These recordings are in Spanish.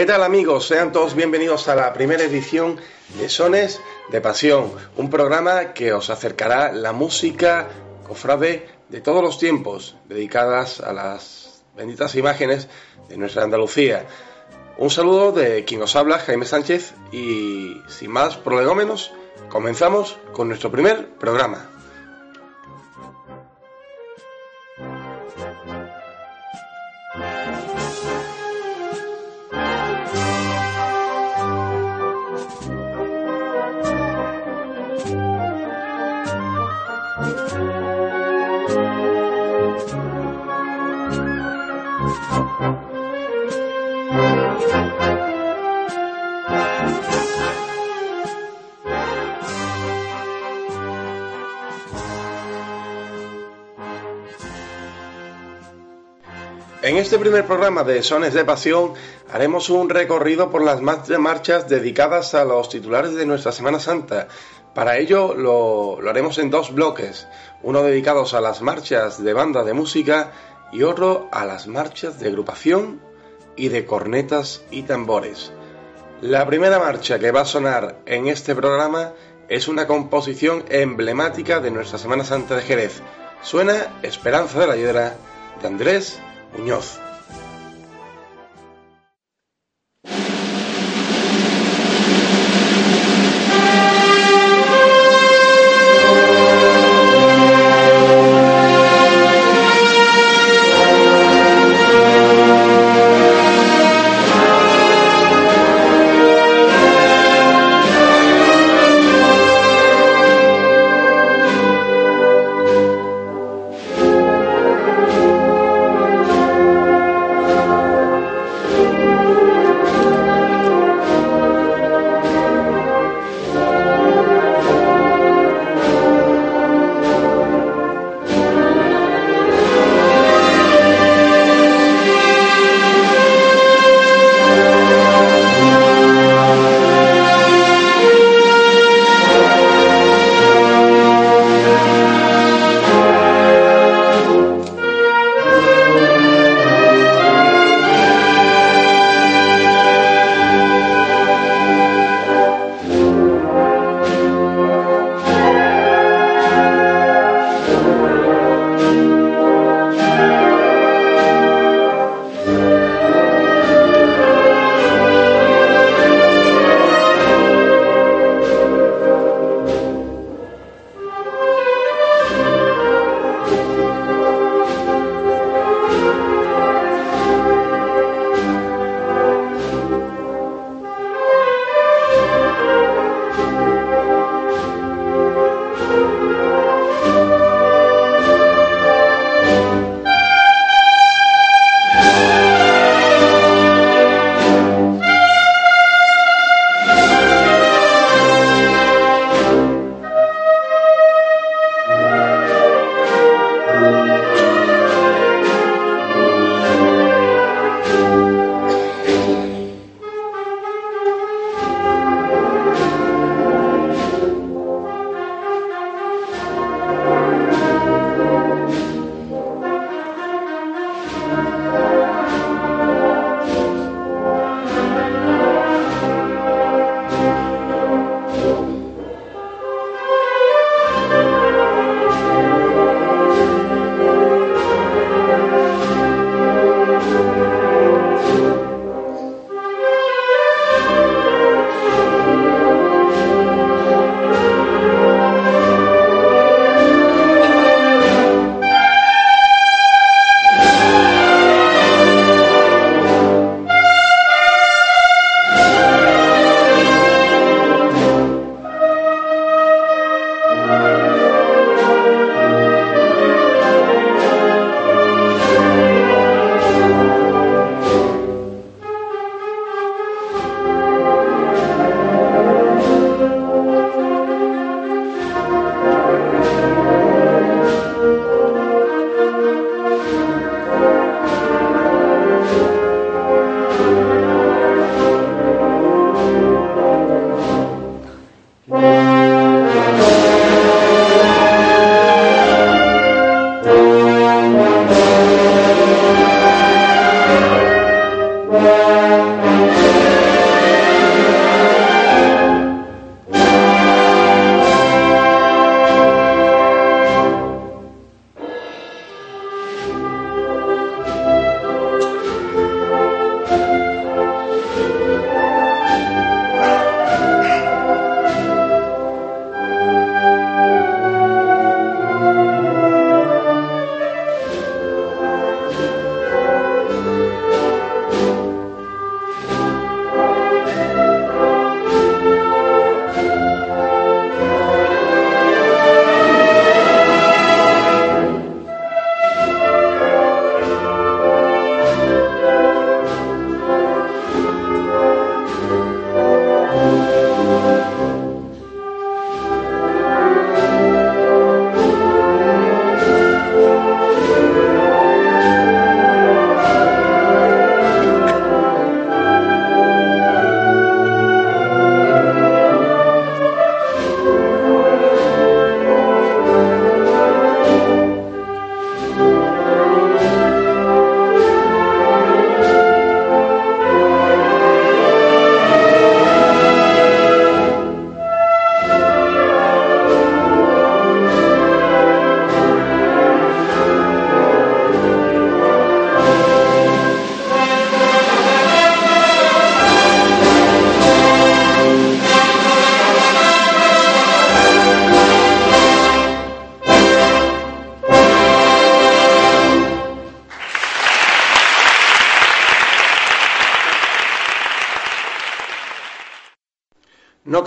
¿Qué tal amigos? Sean todos bienvenidos a la primera edición de Sones de Pasión, un programa que os acercará la música cofrade de todos los tiempos, dedicadas a las benditas imágenes de nuestra Andalucía. Un saludo de quien os habla, Jaime Sánchez, y sin más prolegómenos, comenzamos con nuestro primer programa. En este primer programa de Sones de Pasión haremos un recorrido por las marchas dedicadas a los titulares de nuestra Semana Santa. Para ello lo, haremos en dos bloques, uno dedicado a las marchas de banda de música y otro a las marchas de agrupación y de cornetas y tambores. La primera marcha que va a sonar en este programa es una composición emblemática de nuestra Semana Santa de Jerez. Suena Esperanza de la Hiedra de Andrés Muñoz.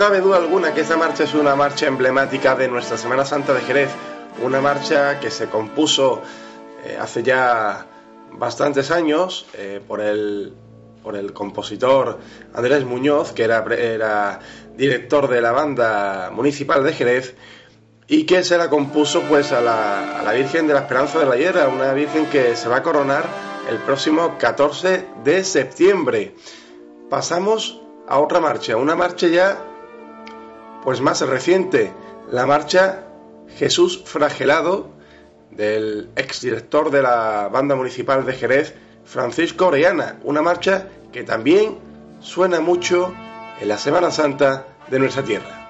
Cabe duda alguna que esta marcha es una marcha emblemática de nuestra Semana Santa de Jerez, una marcha que se compuso eh, hace ya bastantes años eh, por, el, por el compositor Andrés Muñoz, que era, era director de la banda municipal de Jerez, y que se la compuso pues a la, a la Virgen de la Esperanza de la Hierra, una Virgen que se va a coronar el próximo 14 de septiembre. Pasamos a otra marcha, una marcha ya pues más reciente, la marcha Jesús Fragelado del exdirector de la banda municipal de Jerez, Francisco Orellana, una marcha que también suena mucho en la Semana Santa de nuestra tierra.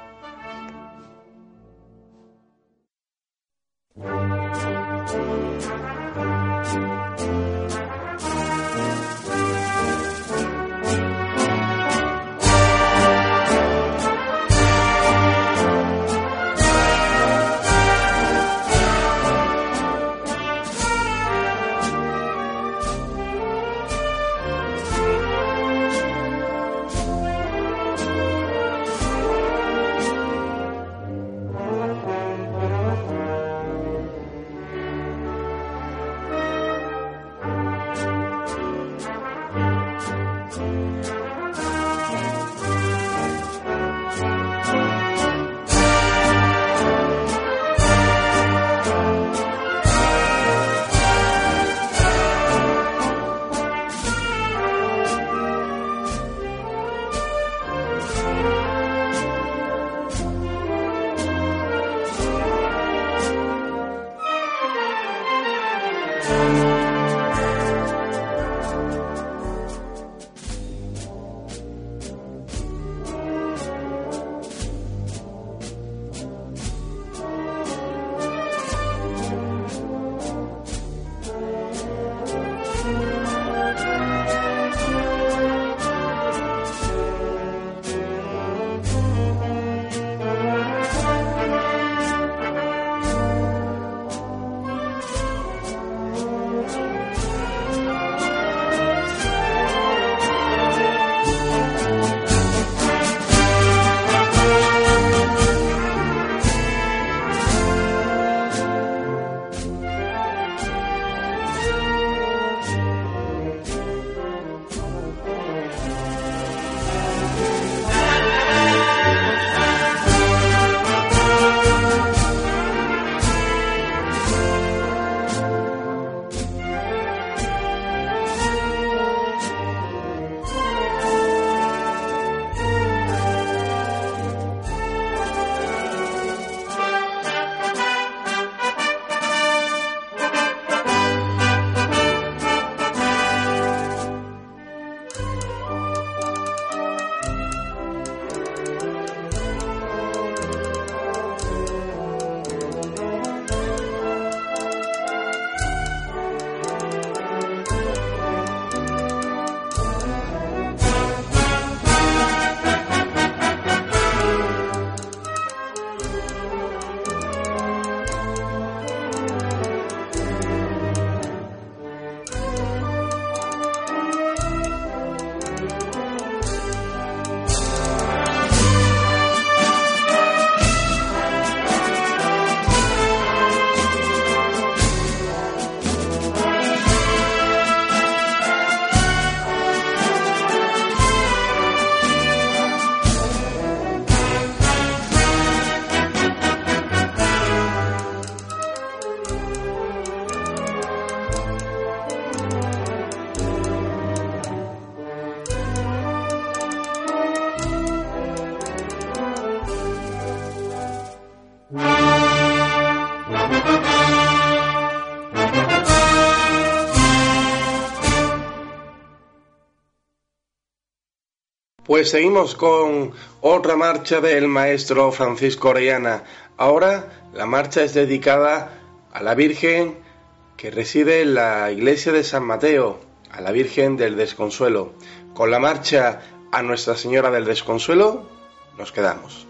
Pues seguimos con otra marcha del maestro Francisco Orellana. Ahora la marcha es dedicada a la Virgen que reside en la iglesia de San Mateo, a la Virgen del Desconsuelo. Con la marcha a Nuestra Señora del Desconsuelo nos quedamos.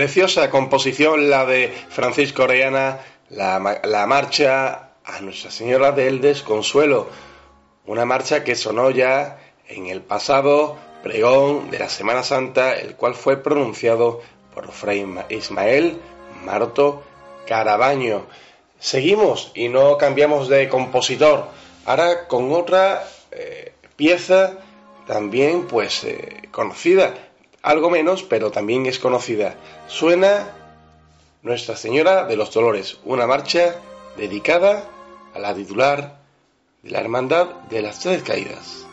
Preciosa composición la de Francisco Orellana, la, la marcha a Nuestra Señora del Desconsuelo, una marcha que sonó ya en el pasado pregón de la Semana Santa, el cual fue pronunciado por Fray Ismael Marto Carabaño. Seguimos y no cambiamos de compositor, ahora con otra eh, pieza también pues eh, conocida algo menos, pero también es conocida. Suena Nuestra Señora de los Dolores, una marcha dedicada a la titular de la Hermandad de las Tres Caídas.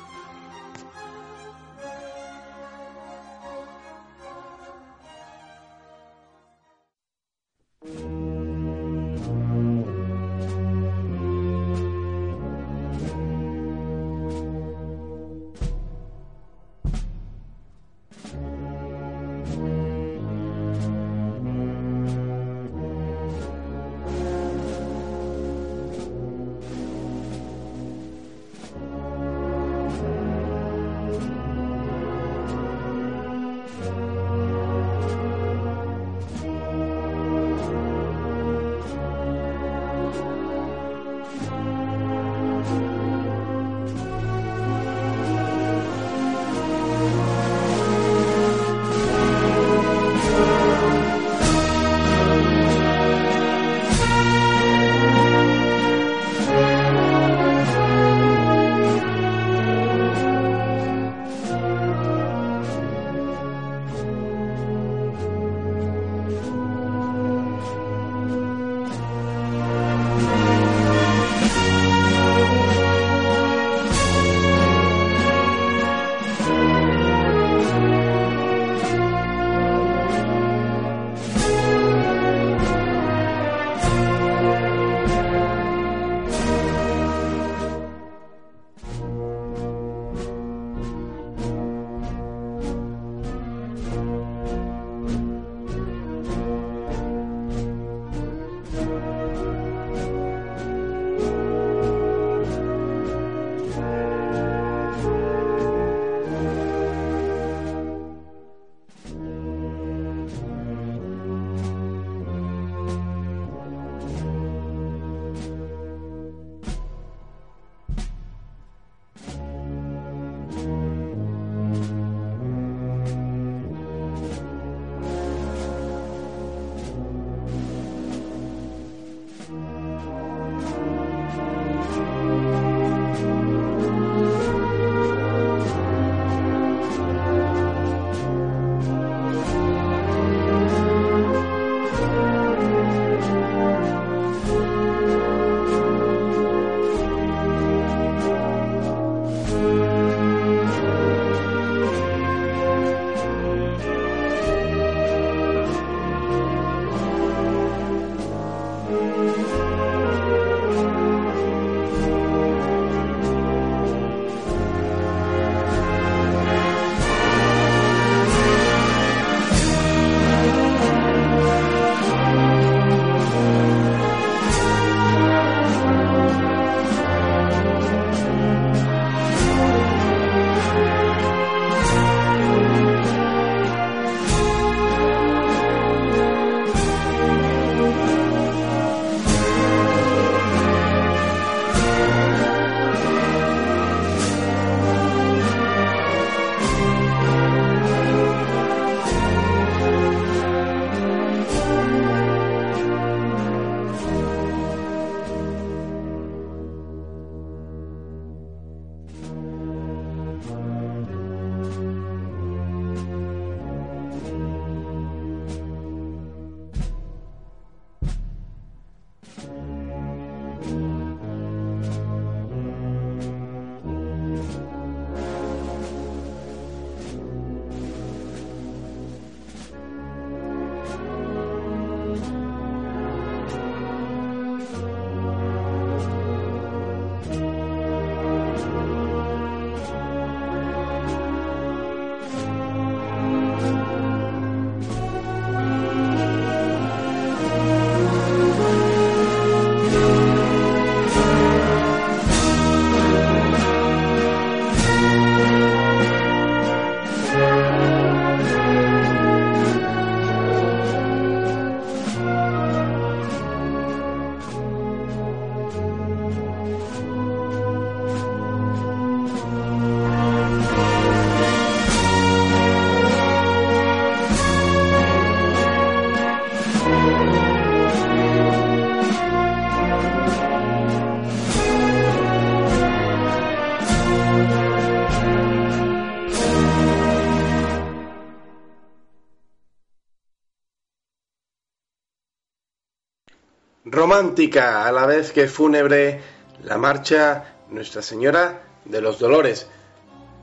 Romántica, a la vez que fúnebre, la marcha Nuestra Señora de los Dolores.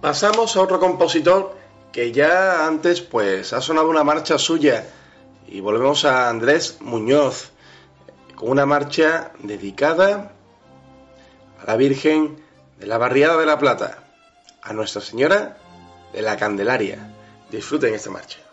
Pasamos a otro compositor que ya antes pues ha sonado una marcha suya y volvemos a Andrés Muñoz con una marcha dedicada a la Virgen de la Barriada de la Plata, a Nuestra Señora de la Candelaria. Disfruten esta marcha.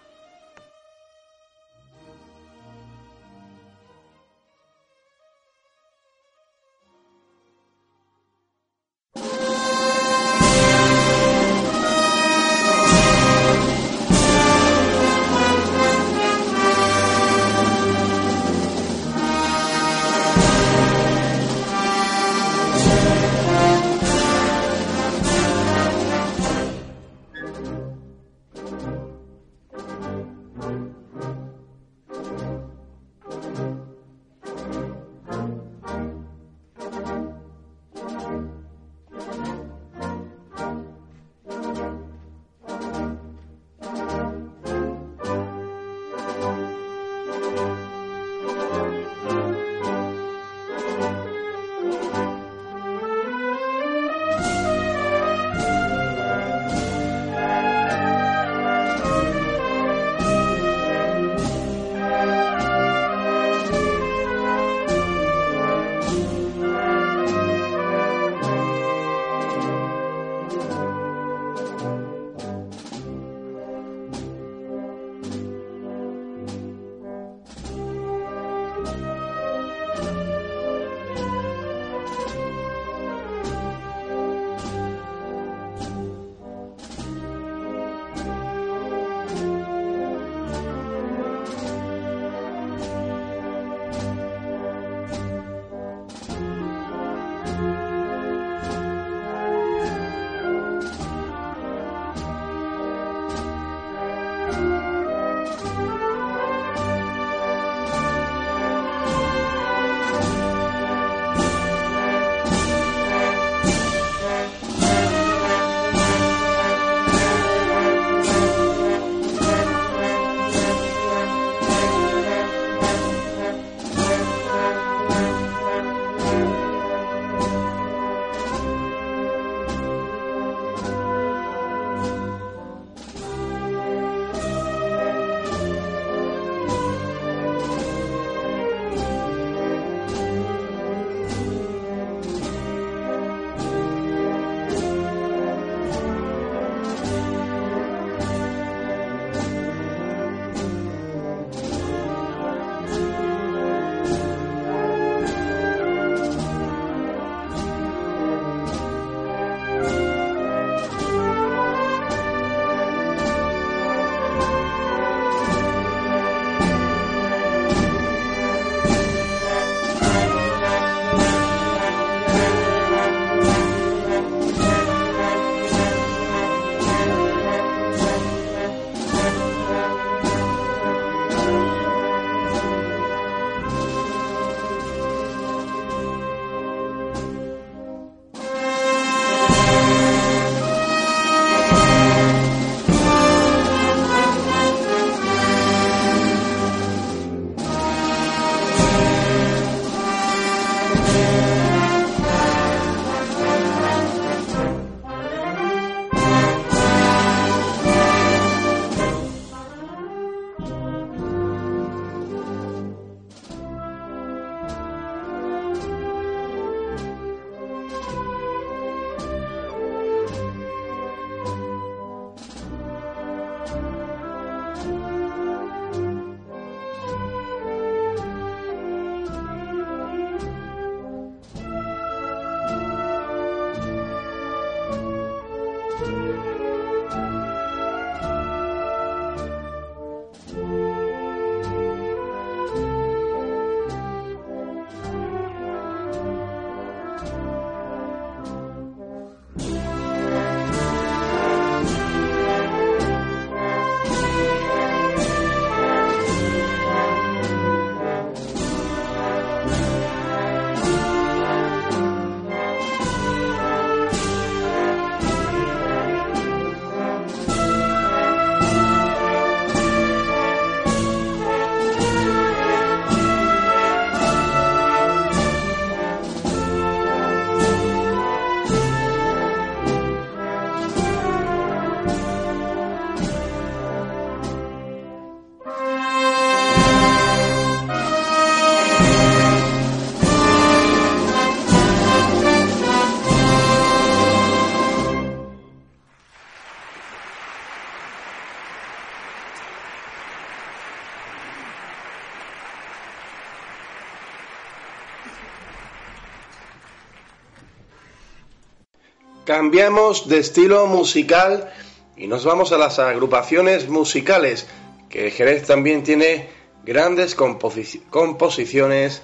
Cambiamos de estilo musical y nos vamos a las agrupaciones musicales, que Jerez también tiene grandes composiciones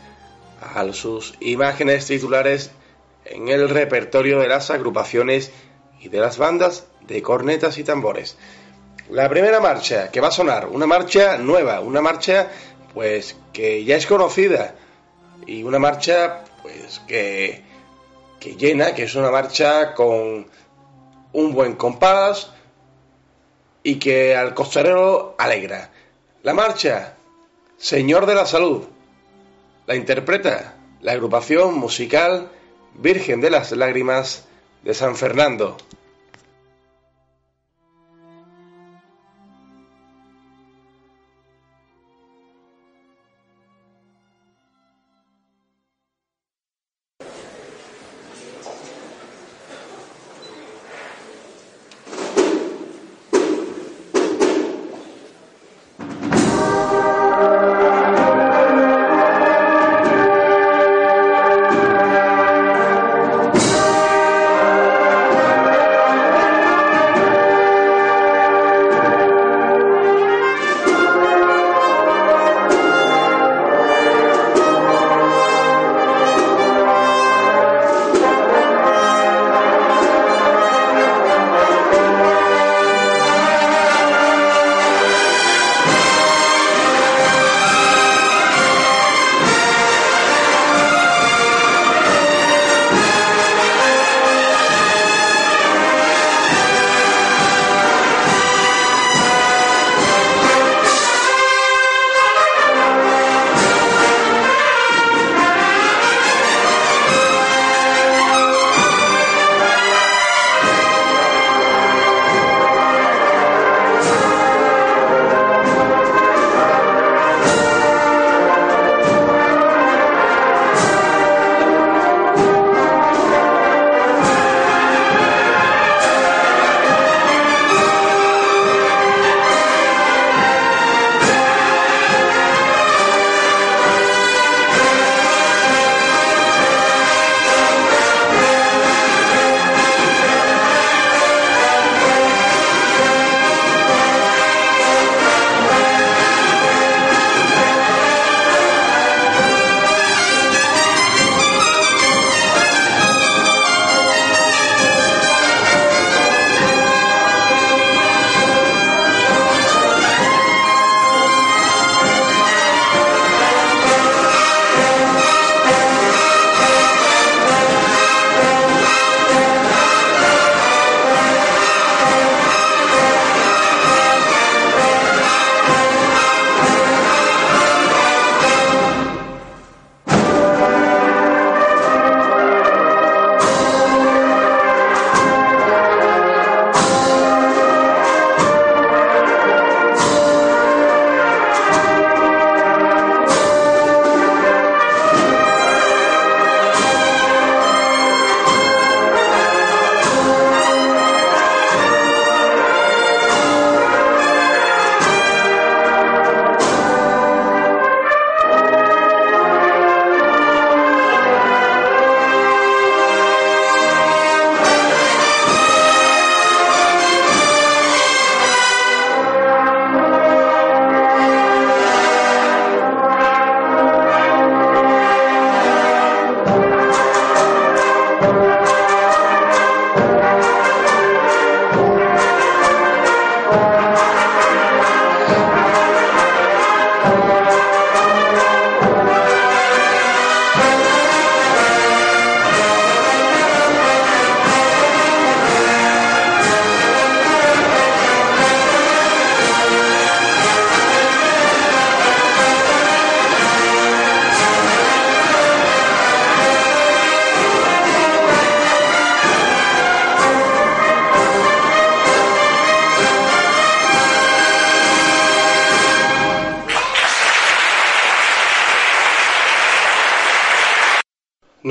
a sus imágenes titulares en el repertorio de las agrupaciones y de las bandas de cornetas y tambores. La primera marcha que va a sonar, una marcha nueva, una marcha pues que ya es conocida y una marcha pues que, que llena, que es una marcha con un buen compás y que al costarero alegra. La marcha, Señor de la Salud, la interpreta la agrupación musical Virgen de las Lágrimas de San Fernando.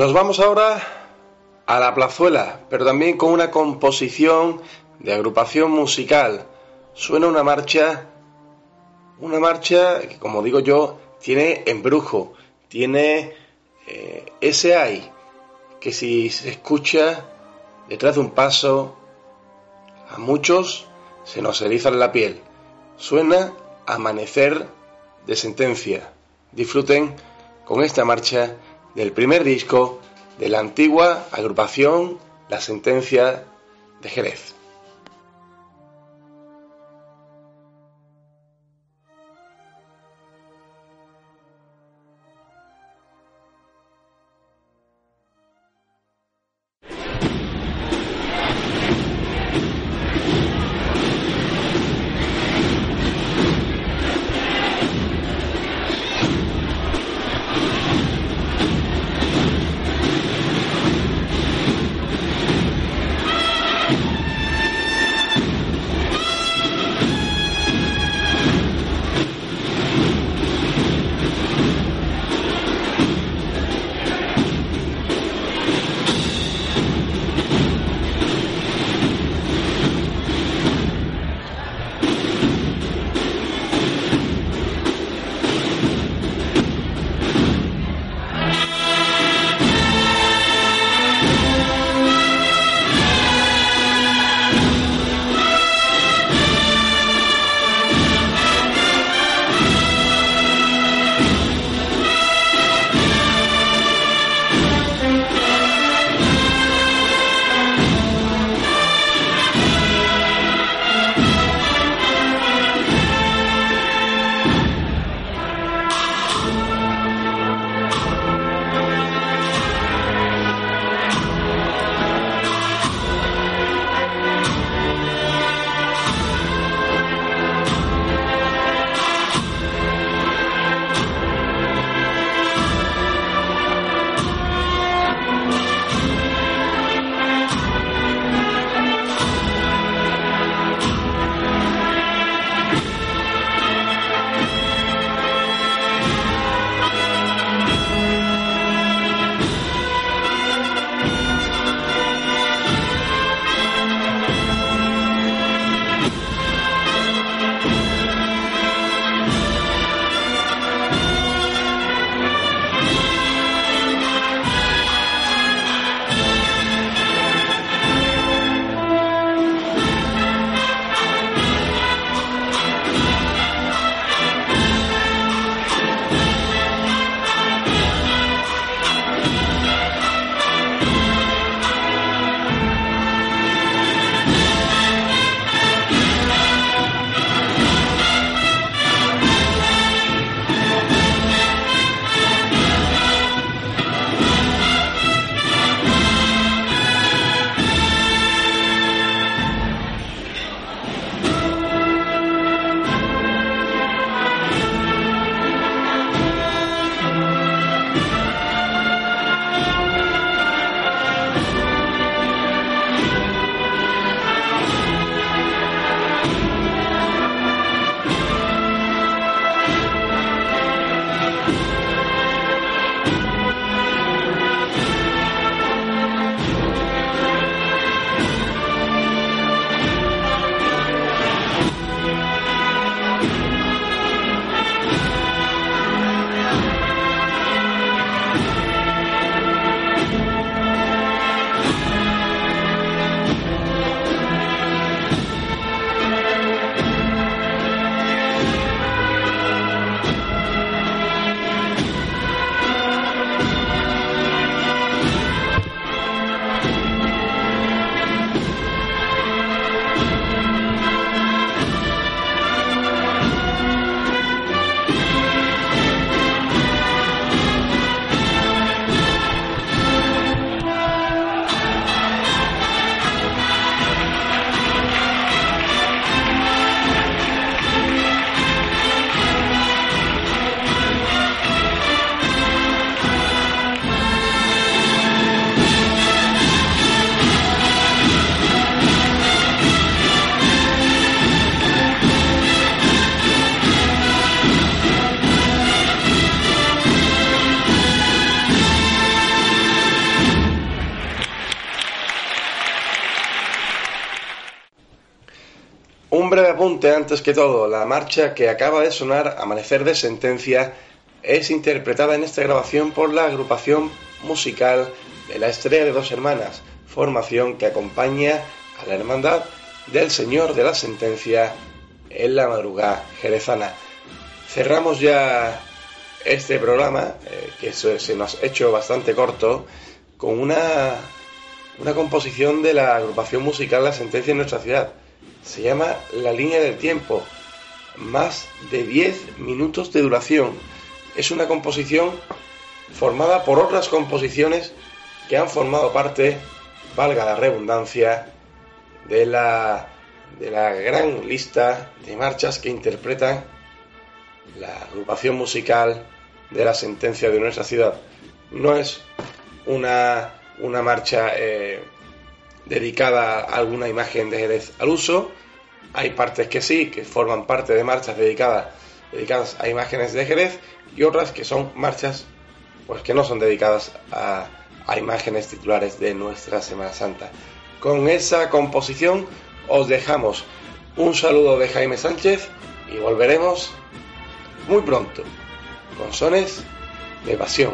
Nos vamos ahora a la plazuela, pero también con una composición de agrupación musical. Suena una marcha, una marcha que como digo yo, tiene embrujo, tiene eh, ese hay que si se escucha detrás de un paso, a muchos se nos eriza la piel. Suena Amanecer de Sentencia. Disfruten con esta marcha del primer disco de la antigua agrupación La Sentencia de Jerez. Antes que todo, la marcha que acaba de sonar, Amanecer de Sentencia, es interpretada en esta grabación por la agrupación musical de la Estrella de Dos Hermanas, formación que acompaña a la Hermandad del Señor de la Sentencia en la madrugada jerezana. Cerramos ya este programa, eh, que se, nos ha hecho bastante corto, con una, una composición de la agrupación musical La Sentencia en nuestra ciudad. Se llama La Línea del Tiempo, más de 10 minutos de duración. Es una composición formada por otras composiciones que han formado parte, valga la redundancia, de la, de la gran lista de marchas que interpretan la agrupación musical de la sentencia de nuestra ciudad. No es una, una marcha eh, dedicada a alguna imagen de Jerez al uso. Hay partes que sí, que forman parte de marchas dedicadas, dedicadas a imágenes de Jerez y otras que son marchas pues que no son dedicadas a, a imágenes titulares de nuestra Semana Santa. Con esa composición os dejamos un saludo de Jaime Sánchez y volveremos muy pronto con sones de pasión.